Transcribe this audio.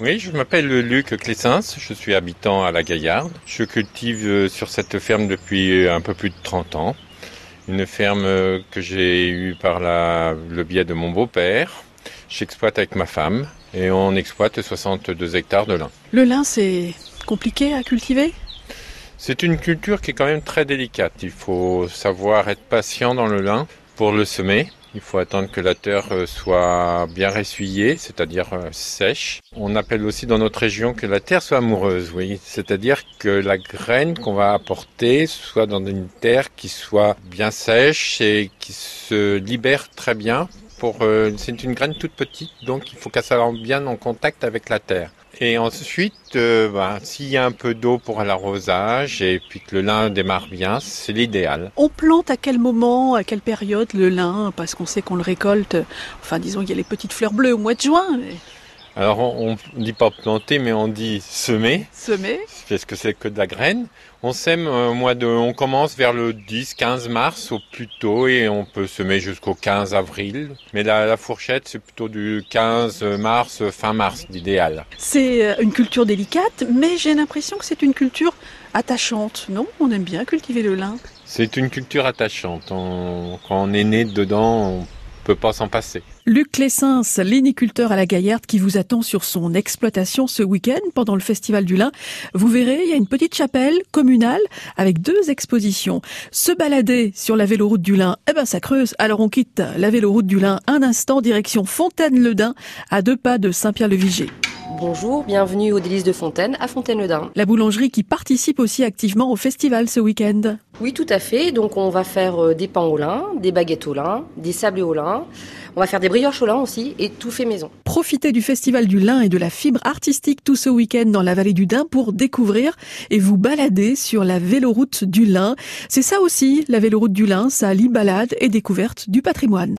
Oui, je m'appelle Luc Clessens, je suis habitant à la Gaillarde. Je cultive euh, sur cette ferme depuis un peu plus de 30 ans. Une ferme euh, que j'ai eue par la, le biais de mon beau-père. J'exploite avec ma femme et on exploite 62 hectares de lin. Le lin, c'est compliqué à cultiver? C'est une culture qui est quand même très délicate. Il faut savoir être patient dans le lin pour le semer. Il faut attendre que la terre euh, soit bien ressuyée, c'est-à-dire euh, sèche. On appelle aussi dans notre région que la terre soit amoureuse, oui. C'est-à-dire que la graine qu'on va apporter soit dans une terre qui soit bien sèche et qui se libère très bien. Pour, euh, c'est une graine toute petite, donc il faut qu'elle soit bien en contact avec la terre. Et ensuite, bah, s'il y a un peu d'eau pour l'arrosage et puis que le lin démarre bien, c'est l'idéal. On plante à quel moment, à quelle période le lin? Parce qu'on sait qu'on le récolte, enfin disons il y a les petites fleurs bleues au mois de juin. Alors on ne dit pas planter, mais on dit semer, Semer parce que c'est que de la graine? On sème euh, mois de, on commence vers le 10-15 mars au plus tôt et on peut semer jusqu'au 15 avril. Mais la, la fourchette, c'est plutôt du 15 mars, fin mars, l'idéal. C'est euh, une culture délicate, mais j'ai l'impression que c'est une culture attachante, non? On aime bien cultiver le lin. C'est une culture attachante. On- quand on est né dedans, on Luc Lessens, léniculteur à la Gaillarde, qui vous attend sur son exploitation ce week-end pendant le Festival du Lin. Vous verrez, il y a une petite chapelle communale avec deux expositions. Se balader sur la véloroute du Lin, eh ben ça creuse. Alors on quitte la véloroute du Lin un instant, direction Fontaine-le-Dain, à deux pas de Saint-Pierre-le-Viger. Bonjour, bienvenue aux délices de Fontaine, à Fontaine-le-Dain. La boulangerie qui participe aussi activement au festival ce week-end. Oui, tout à fait. Donc, on va faire euh, des pains au lin, des baguettes au lin, des sablés au lin. On va faire des brioches au lin aussi et tout fait maison. Profitez du festival du lin et de la fibre artistique tout ce week-end dans la vallée du Dain pour découvrir et vous balader sur la véloroute du lin. C'est ça aussi, la véloroute du lin, ça allie balade et découverte du patrimoine.